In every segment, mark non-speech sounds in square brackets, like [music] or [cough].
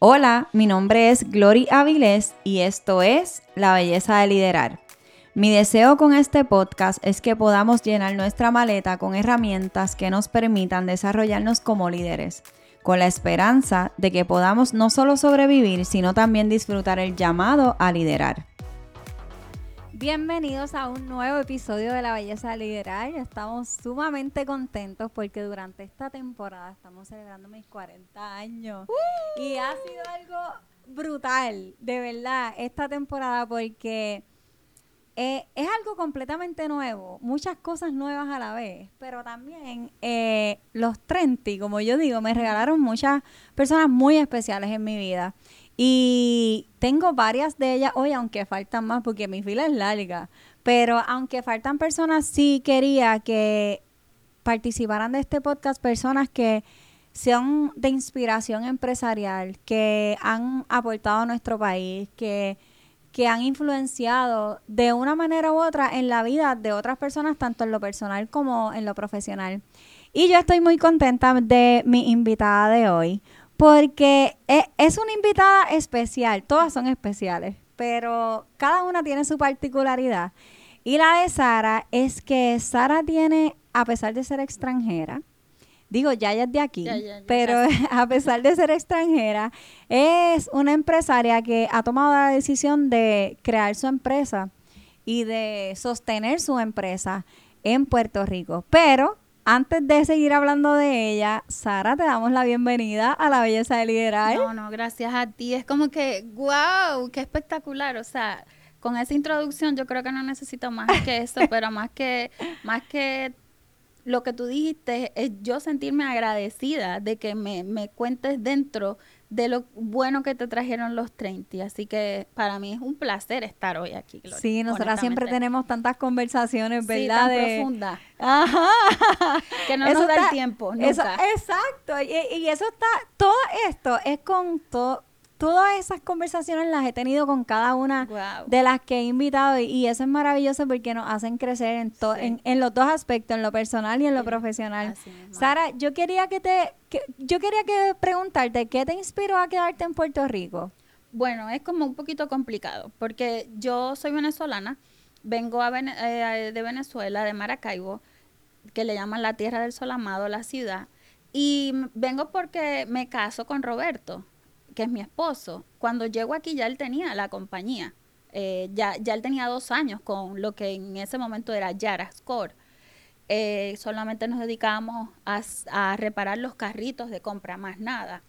Hola, mi nombre es Glory Avilés y esto es La Belleza de Liderar. Mi deseo con este podcast es que podamos llenar nuestra maleta con herramientas que nos permitan desarrollarnos como líderes, con la esperanza de que podamos no solo sobrevivir, sino también disfrutar el llamado a liderar. Bienvenidos a un nuevo episodio de La Belleza de Liderar. Estamos sumamente contentos porque durante esta temporada estamos celebrando mis 40 años. Y ha sido algo brutal, de verdad, esta temporada porque eh, es algo completamente nuevo, muchas cosas nuevas a la vez, pero también eh, los 30, como yo digo, me regalaron muchas personas muy especiales en mi vida. Y tengo varias de ellas hoy, aunque faltan más porque mi fila es larga. Pero aunque faltan personas, sí quería que participaran de este podcast personas que sean de inspiración empresarial, que han aportado a nuestro país, que, que han influenciado de una manera u otra en la vida de otras personas, tanto en lo personal como en lo profesional. Y yo estoy muy contenta de mi invitada de hoy, porque e, es una invitada especial, todas son especiales, pero cada una tiene su particularidad. Y la de Sara es que Sara tiene, a pesar de ser extranjera, digo, ya ella es de aquí, pero [laughs] a pesar de ser extranjera, es una empresaria que ha tomado la decisión de crear su empresa y de sostener su empresa en Puerto Rico. Pero antes de seguir hablando de ella, Sara, te damos la bienvenida a la belleza de liderar. No, no, gracias a ti. Es como que, wow, qué espectacular. O sea, con esa introducción yo creo que no necesito más que eso, [laughs] pero más que, más que lo que tú dijiste es yo sentirme agradecida de que me, me cuentes dentro de lo bueno que te trajeron los 30. Así que para mí es un placer estar hoy aquí. Gloria, sí, nosotras siempre tenemos tantas conversaciones, ¿verdad? Sí, tan profundas. Ajá. [laughs] que no nos da el tiempo. Nunca. exacto. Y, y, eso está, todo esto es con todo todas esas conversaciones las he tenido con cada una de las que he invitado y, eso es maravilloso porque nos hacen crecer en, en, los dos aspectos, en lo personal y en lo profesional. Sara, yo quería que te yo quería que preguntarte qué te inspiró a quedarte en Puerto Rico. Bueno, es como un poquito complicado porque yo soy venezolana, vengo eh, de Venezuela, de Maracaibo, que le llaman la tierra del sol amado, la ciudad, y vengo porque me caso con Roberto que es mi esposo, cuando llego aquí ya él tenía la compañía. Eh, ya, ya él tenía dos años con lo que en ese momento era Yara Score. Eh, solamente nos dedicábamos a, reparar los carritos de compra, más nada.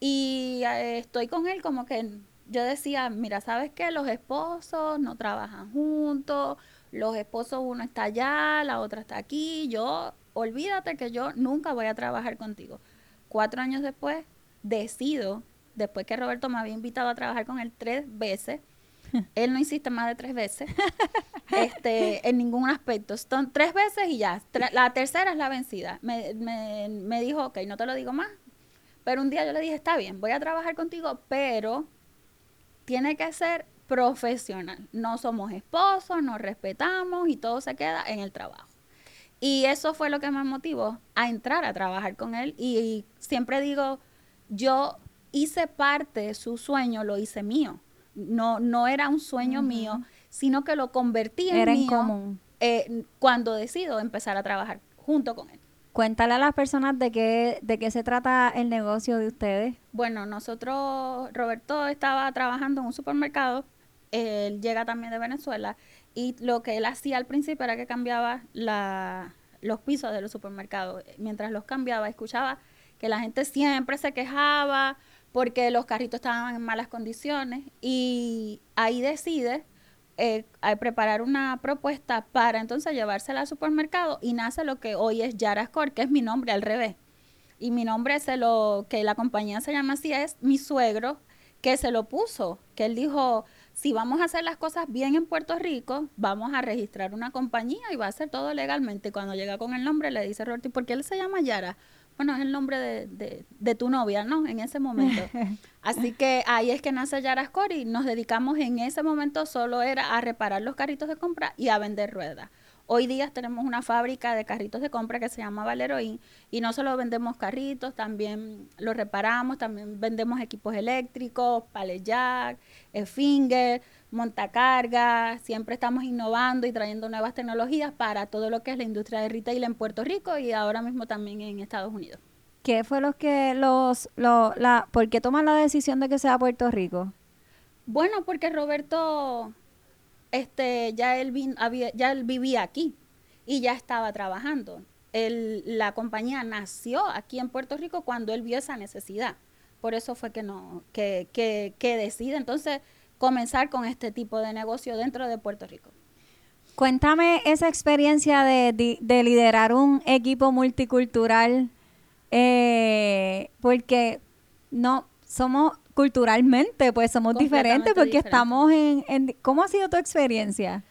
Y eh, estoy con él como que yo decía, mira, ¿sabes qué? Los esposos no trabajan juntos, los esposos uno está allá, la otra está aquí, yo, olvídate que yo nunca voy a trabajar contigo. Cuatro años después, decido después que Roberto me había invitado a trabajar con él tres veces, [laughs] él no insiste más de tres veces, [laughs] este, en ningún aspecto. Son tres veces y ya. la tercera es la vencida. Me, me, me dijo, ok, no te lo digo más. Pero un día yo le dije, está bien, voy a trabajar contigo, pero tiene que ser profesional. No somos esposos, nos respetamos y todo se queda en el trabajo. Y eso fue lo que me motivó a entrar a trabajar con él. Y, siempre digo, yo hice parte, su sueño lo hice mío. No, no era un sueño mío, sino que lo convertí en era mío común. Eh, cuando decido empezar a trabajar junto con él. Cuéntale a las personas de qué, de qué se trata el negocio de ustedes. Bueno, nosotros, Roberto estaba trabajando en un supermercado, él llega también de Venezuela, y lo que él hacía al principio era que cambiaba la, los pisos de los supermercados. Mientras los cambiaba, escuchaba que la gente siempre se quejaba porque los carritos estaban en malas condiciones y ahí decide eh, preparar una propuesta para entonces llevársela al supermercado y nace lo que hoy es Yara Score, que es mi nombre al revés. Y mi nombre se lo, que la compañía se llama así, es mi suegro, que se lo puso, que él dijo, si vamos a hacer las cosas bien en Puerto Rico, vamos a registrar una compañía y va a hacer todo legalmente. Cuando llega con el nombre le dice Roberto, ¿por qué él se llama Yara? Bueno, es el nombre de, de, tu novia, ¿no? En ese momento. [laughs] Así que ahí es que nace Yara y nos dedicamos en ese momento solo era a reparar los carritos de compra y a vender ruedas. Hoy día tenemos una fábrica de carritos de compra que se llama Valeroín y no solo vendemos carritos, también los reparamos, también vendemos equipos eléctricos, pallet jack, finger, montacarga, siempre estamos innovando y trayendo nuevas tecnologías para todo lo que es la industria de retail en Puerto Rico y ahora mismo también en Estados Unidos. ¿Qué fue lo que los, lo, la, por qué toman la decisión de que sea Puerto Rico? Bueno, porque Roberto, este, ya él, había, ya él vivía aquí y ya estaba trabajando. la compañía nació aquí en Puerto Rico cuando él vio esa necesidad. Por eso fue que no, que, que, que decide entonces comenzar con este tipo de negocio dentro de Puerto Rico. Cuéntame esa experiencia de, de liderar un equipo multicultural eh, porque no somos culturalmente, pues somos diferentes porque estamos en, en... ¿Cómo ha sido tu experiencia?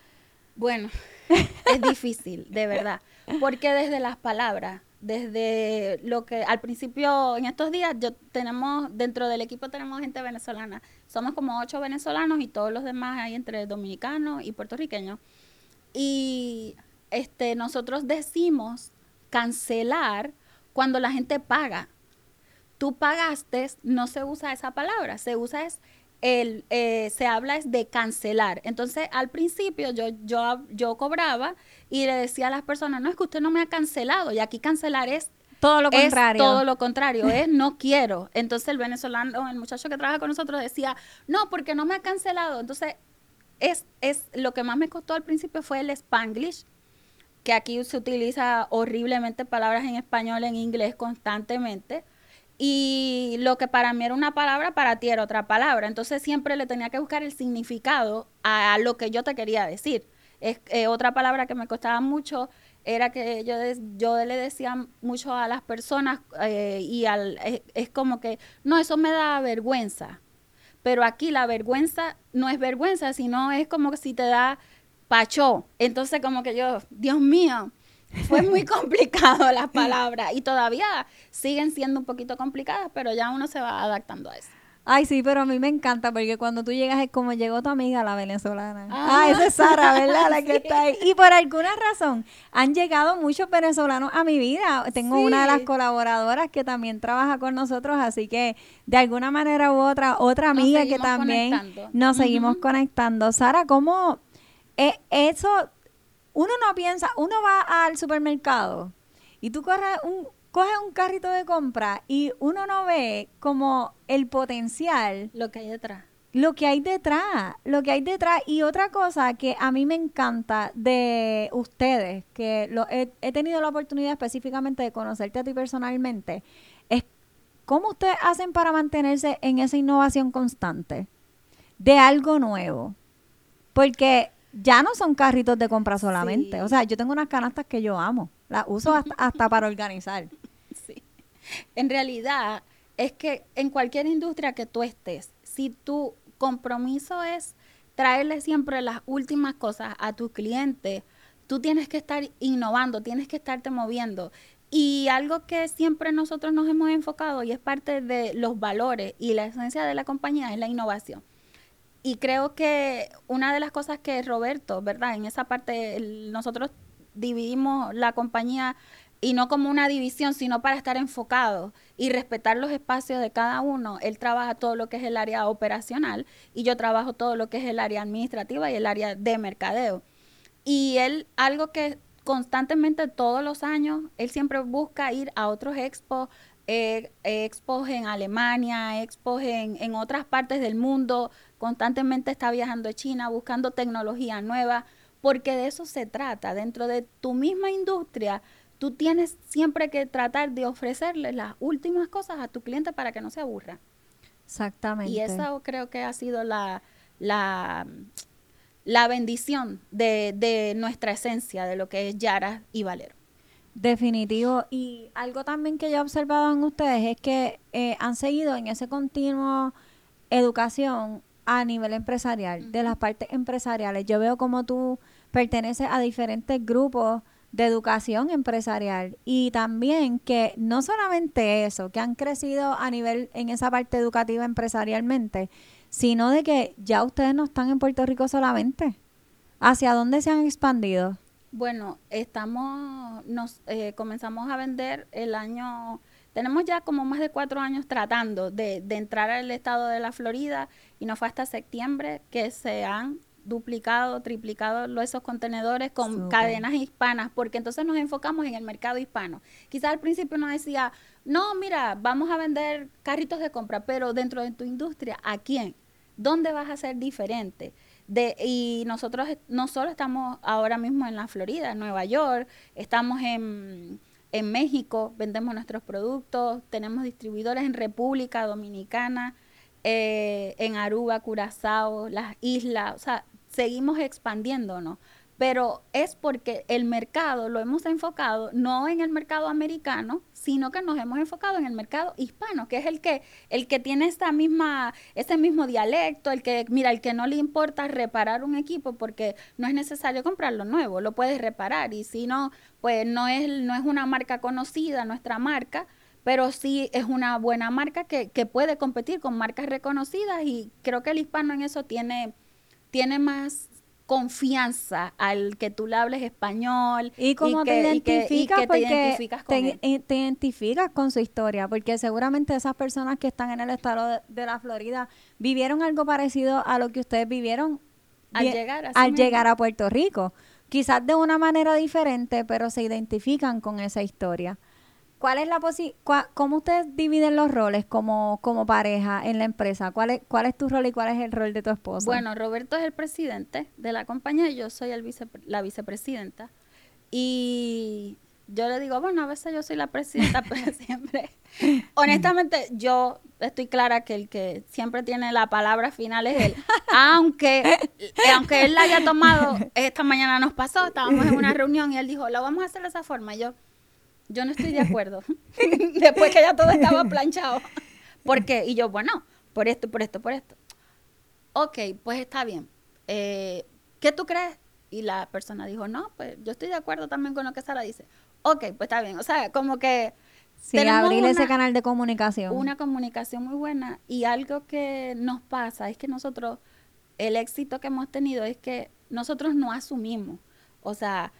Bueno, [laughs] es difícil, de verdad, porque desde las palabras, desde lo que al principio, en estos días, yo tenemos, dentro del equipo tenemos gente venezolana, somos como ocho venezolanos y todos los demás hay entre dominicanos y puertorriqueños. Y este, nosotros decimos cancelar cuando la gente paga. Tú pagaste, no se usa esa palabra, se usa es el, eh, se habla es de cancelar. Entonces, al principio yo, yo, yo cobraba y le decía a las personas, no, es que usted no me ha cancelado. Y aquí cancelar es todo lo contrario. todo lo contrario, es [laughs] no quiero. Entonces el venezolano, el muchacho que trabaja con nosotros decía, no, porque no me ha cancelado. Entonces, es, es lo que más me costó al principio fue el spanglish, que aquí se utiliza horriblemente palabras en español, en inglés constantemente. Y lo que para mí era una palabra, para ti era otra palabra. Entonces siempre le tenía que buscar el significado a, lo que yo te quería decir. Es, eh, otra palabra que me costaba mucho era que yo, yo le decía mucho a las personas eh, y al, es, como que, no, eso me da vergüenza. Pero aquí la vergüenza no es vergüenza, sino es como que si te da Pacho. Entonces como que yo, Dios mío, fue muy [laughs] complicado las palabras y todavía siguen siendo un poquito complicadas, pero ya uno se va adaptando a eso. Ay, sí, pero a mí me encanta porque cuando tú llegas es como llegó tu amiga la venezolana. Ah, esa es Sara, ¿verdad? La [laughs] que está ahí. Y por alguna razón han llegado muchos venezolanos a mi vida. Tengo una de las colaboradoras que también trabaja con nosotros, así que de alguna manera u otra, otra amiga que también nos seguimos conectando. Sara, ¿cómo eh, eso, uno no piensa, uno va al supermercado y tú corres un, coges un carrito de compra y uno no ve como el potencial. Lo que hay detrás. Lo que hay detrás, lo que hay detrás. Y otra cosa que a mí me encanta de ustedes, que lo, he, he tenido la oportunidad específicamente de conocerte a ti personalmente, es cómo ustedes hacen para mantenerse en esa innovación constante de algo nuevo. Porque ya no son carritos de compra solamente. O sea, yo tengo unas canastas que yo amo. Las uso [laughs] hasta, para organizar. Sí. En realidad, es que en cualquier industria que tú estés, si tu compromiso es traerle siempre las últimas cosas a tu cliente, tú tienes que estar innovando, tienes que estarte moviendo. Y algo que siempre nosotros nos hemos enfocado y es parte de los valores y la esencia de la compañía es la innovación y creo que una de las cosas que Roberto, ¿verdad? En esa parte nosotros dividimos la compañía y no como una división, sino para estar enfocados y respetar los espacios de cada uno. Él trabaja todo lo que es el área operacional y yo trabajo todo lo que es el área administrativa y el área de mercadeo. Y él, algo que constantemente todos los años, él siempre busca ir a otros expos, eh, expos en Alemania, expos en, en otras partes del mundo, constantemente está viajando a China buscando tecnología nueva, porque de eso se trata. Dentro de tu misma industria, tú tienes siempre que tratar de ofrecerle las últimas cosas a tu cliente para que no se aburra. Exactamente. Y eso creo que ha sido la, la, la bendición de, de nuestra esencia, de lo que es Yara y Valero. Definitivo. Y algo también que yo he observado en ustedes es que eh, han seguido en ese continuo educación a nivel empresarial, de las partes empresariales. Yo veo como tú perteneces a diferentes grupos de educación empresarial y también que no solamente eso, que han crecido a nivel en esa parte educativa empresarialmente, sino de que ya ustedes no están en Puerto Rico solamente. ¿Hacia dónde se han expandido? Bueno, estamos, nos eh, comenzamos a vender el año, tenemos ya como más de cuatro años tratando de, de entrar al estado de la Florida y no fue hasta septiembre que se han duplicado, triplicado esos contenedores con cadenas hispanas, porque entonces nos enfocamos en el mercado hispano. Quizás al principio nos decía, no, mira, vamos a vender carritos de compra, pero dentro de tu industria, ¿a quién? ¿Dónde vas a ser diferente? De, y nosotros no solo estamos ahora mismo en la Florida, en Nueva York, estamos en, en México, vendemos nuestros productos, tenemos distribuidores en República Dominicana, eh, en Aruba, Curazao, las islas, o sea, seguimos expandiéndonos, pero es porque el mercado lo hemos enfocado no en el mercado americano, sino que nos hemos enfocado en el mercado hispano, que es el que el que tiene esta misma ese mismo dialecto, el que mira, el que no le importa reparar un equipo porque no es necesario comprarlo nuevo, lo puedes reparar y si no, pues no es no es una marca conocida, nuestra marca, pero sí es una buena marca que, que puede competir con marcas reconocidas y creo que el hispano en eso tiene, tiene más confianza al que tú le hables español y cómo te identificas te identificas con te, identificas con su historia porque seguramente esas personas que están en el estado de, la Florida vivieron algo parecido a lo que ustedes vivieron al llegar al llegar a Puerto Rico. Quizás de una manera diferente pero se identifican con esa historia ¿Cuál es la ¿Cómo ustedes dividen los roles como, como pareja en la empresa? ¿Cuál es, ¿Cuál es tu rol y cuál es el rol de tu esposo? Bueno, Roberto es el presidente de la compañía y yo soy el vice, la vicepresidenta. Y yo le digo, bueno, a veces yo soy la presidenta, [laughs] pero siempre. Honestamente, yo estoy clara que el que siempre tiene la palabra final es él. Aunque, aunque él la haya tomado, esta mañana nos pasó, estábamos en una reunión y él dijo, lo vamos a hacer de esa forma. Y yo, yo no estoy de acuerdo. [laughs] Después que ya todo estaba planchado. ¿Por qué? Y yo, bueno, por esto, por esto, por esto. Ok, pues está bien. Eh, ¿Qué tú crees? Y la persona dijo, no, pues yo estoy de acuerdo también con lo que Sara dice. Ok, pues está bien. O sea, como que... Sí, abrir ese canal de comunicación. Una comunicación muy buena. Y algo que nos pasa es que nosotros, el éxito que hemos tenido es que nosotros no asumimos. O sea,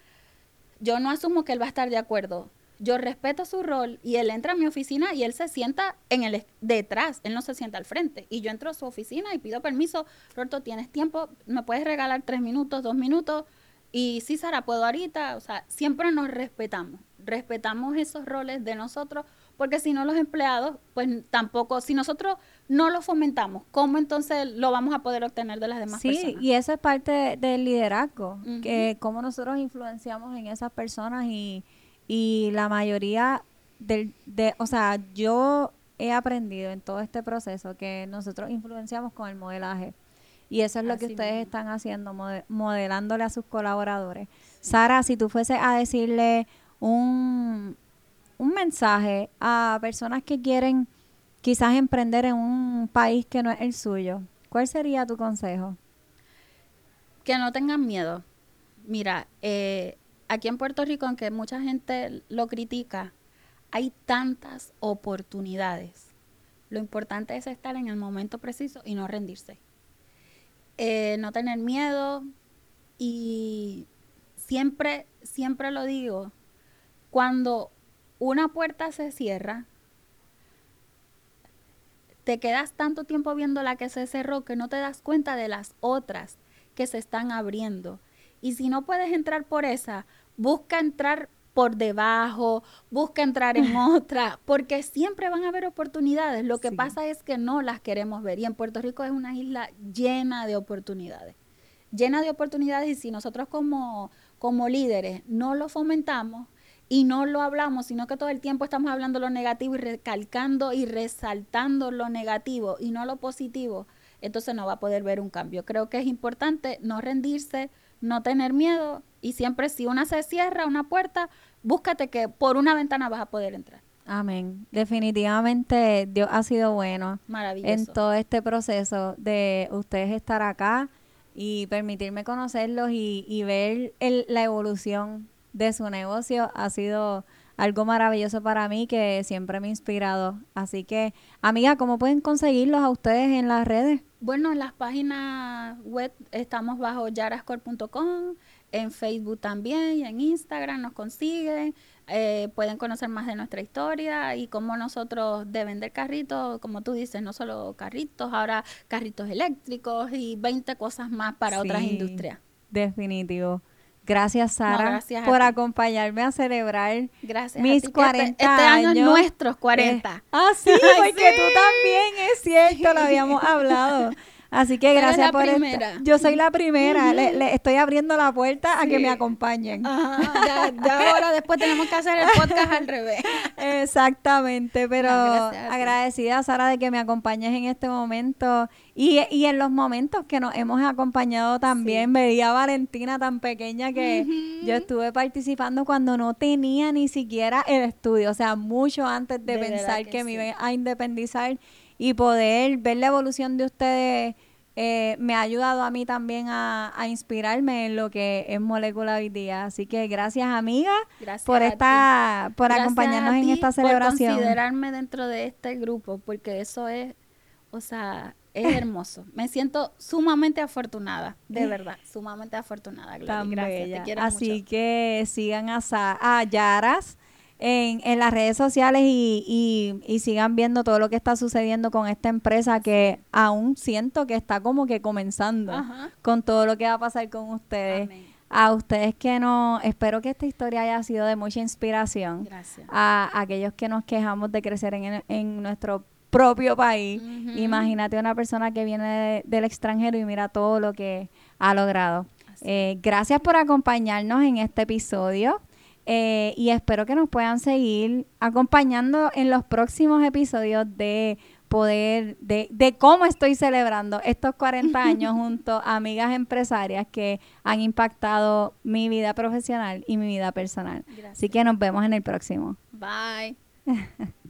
yo no asumo que él va a estar de acuerdo yo respeto su rol y él entra a mi oficina y él se sienta en el detrás, él no se sienta al frente. Y yo entro a su oficina y pido permiso, Roberto, ¿tienes tiempo? ¿Me puedes regalar tres minutos, dos minutos? Y sí, Sara, ¿puedo ahorita? O sea, siempre nos respetamos, respetamos esos roles de nosotros, porque si no los empleados, pues tampoco, si nosotros no lo fomentamos, ¿cómo entonces lo vamos a poder obtener de las demás personas? Sí, y eso es parte del liderazgo, que cómo nosotros influenciamos en esas personas y y la mayoría del, de, o sea, yo he aprendido en todo este proceso que nosotros influenciamos con el modelaje. Y eso es lo que ustedes están haciendo, modelándole a sus colaboradores. Sara, si tú fuese a decirle un, un mensaje a personas que quieren quizás emprender en un país que no es el suyo, ¿cuál sería tu consejo? Que no tengan miedo. Mira, eh, aquí en Puerto Rico, aunque mucha gente lo critica, hay tantas oportunidades. Lo importante es estar en el momento preciso y no rendirse. Eh, no tener miedo y siempre, siempre lo digo, cuando una puerta se cierra, te quedas tanto tiempo viendo la que se cerró que no te das cuenta de las otras que se están abriendo. Y si no puedes entrar por esa, busca entrar por debajo, busca entrar en [laughs] otra, porque siempre van a haber oportunidades. Lo que pasa es que no las queremos ver. Y en Puerto Rico es una isla llena de oportunidades. Llena de oportunidades y si nosotros como, como líderes no lo fomentamos y no lo hablamos, sino que todo el tiempo estamos hablando lo negativo y recalcando y resaltando lo negativo y no lo positivo, entonces no va a poder ver un cambio. Creo que es importante no rendirse, no tener miedo y siempre si una se cierra, una puerta, búscate que por una ventana vas a poder entrar. Amén. Definitivamente Dios ha sido bueno Maravilloso. en todo este proceso de ustedes estar acá y permitirme conocerlos y, ver la evolución de su negocio. Ha sido algo maravilloso para mí que siempre me ha inspirado. Así que, amiga, ¿cómo pueden conseguirlos a ustedes en las redes? Bueno, en las páginas web estamos bajo yarascore.com, en Facebook también y en Instagram nos consiguen. Eh, pueden conocer más de nuestra historia y cómo nosotros de vender carritos, como tú dices, no solo carritos, ahora carritos eléctricos y 20 cosas más para otras industrias. Definitivo. Gracias, Sara, gracias a por ti. acompañar celebrar Gracias. mis a ti, que 40 este, este año es años. nuestros 40. Eh, ah, sí, [laughs] porque tú también, es cierto, lo habíamos hablado. [laughs] Así que gracias por esta- primera. Yo soy la primera. le, le estoy abriendo la puerta a que me acompañen. Ajá, ya, ya ahora después tenemos que hacer el podcast al revés. [laughs] Exactamente, pero No, gracias a ti. agradecida Sara de que me acompañes en este momento y, y en los momentos que nos hemos acompañado también. Veía a Valentina tan pequeña que yo estuve participando cuando no tenía ni siquiera el estudio, o sea, mucho antes de, pensar que que, me iba a independizar y poder ver la evolución de ustedes. eh, me ha ayudado a mí también a, a inspirarme en lo que es molécula hoy día. Así que gracias, amiga, Gracias por esta, por Gracias acompañarnos a en esta celebración. Por considerarme dentro de este grupo, porque eso es, o sea, es [laughs] hermoso. Me siento sumamente afortunada, de [laughs] verdad, sumamente afortunada. Tan Gracias, bella. te quiero Así mucho. que sigan a, Sa- a Yaras en, en las redes sociales y, y- y sigan viendo todo lo que está sucediendo con esta empresa que aún siento que está como que comenzando Ajá. con todo lo que va a pasar con ustedes. Amén. A ustedes que no, espero que esta historia haya sido de mucha inspiración. Gracias. A aquellos que nos quejamos de crecer en, nuestro propio país. Ujú. Imagínate una persona que viene de- del extranjero y mira todo lo que ha logrado. Eh, gracias por acompañarnos en este episodio eh, y espero que nos puedan seguir acompañando en los próximos episodios de poder, de, de cómo estoy celebrando estos 40 [laughs] años junto a amigas empresarias que han impactado mi vida profesional y mi vida personal. Gracias. Así que nos vemos en el próximo. Bye. [laughs]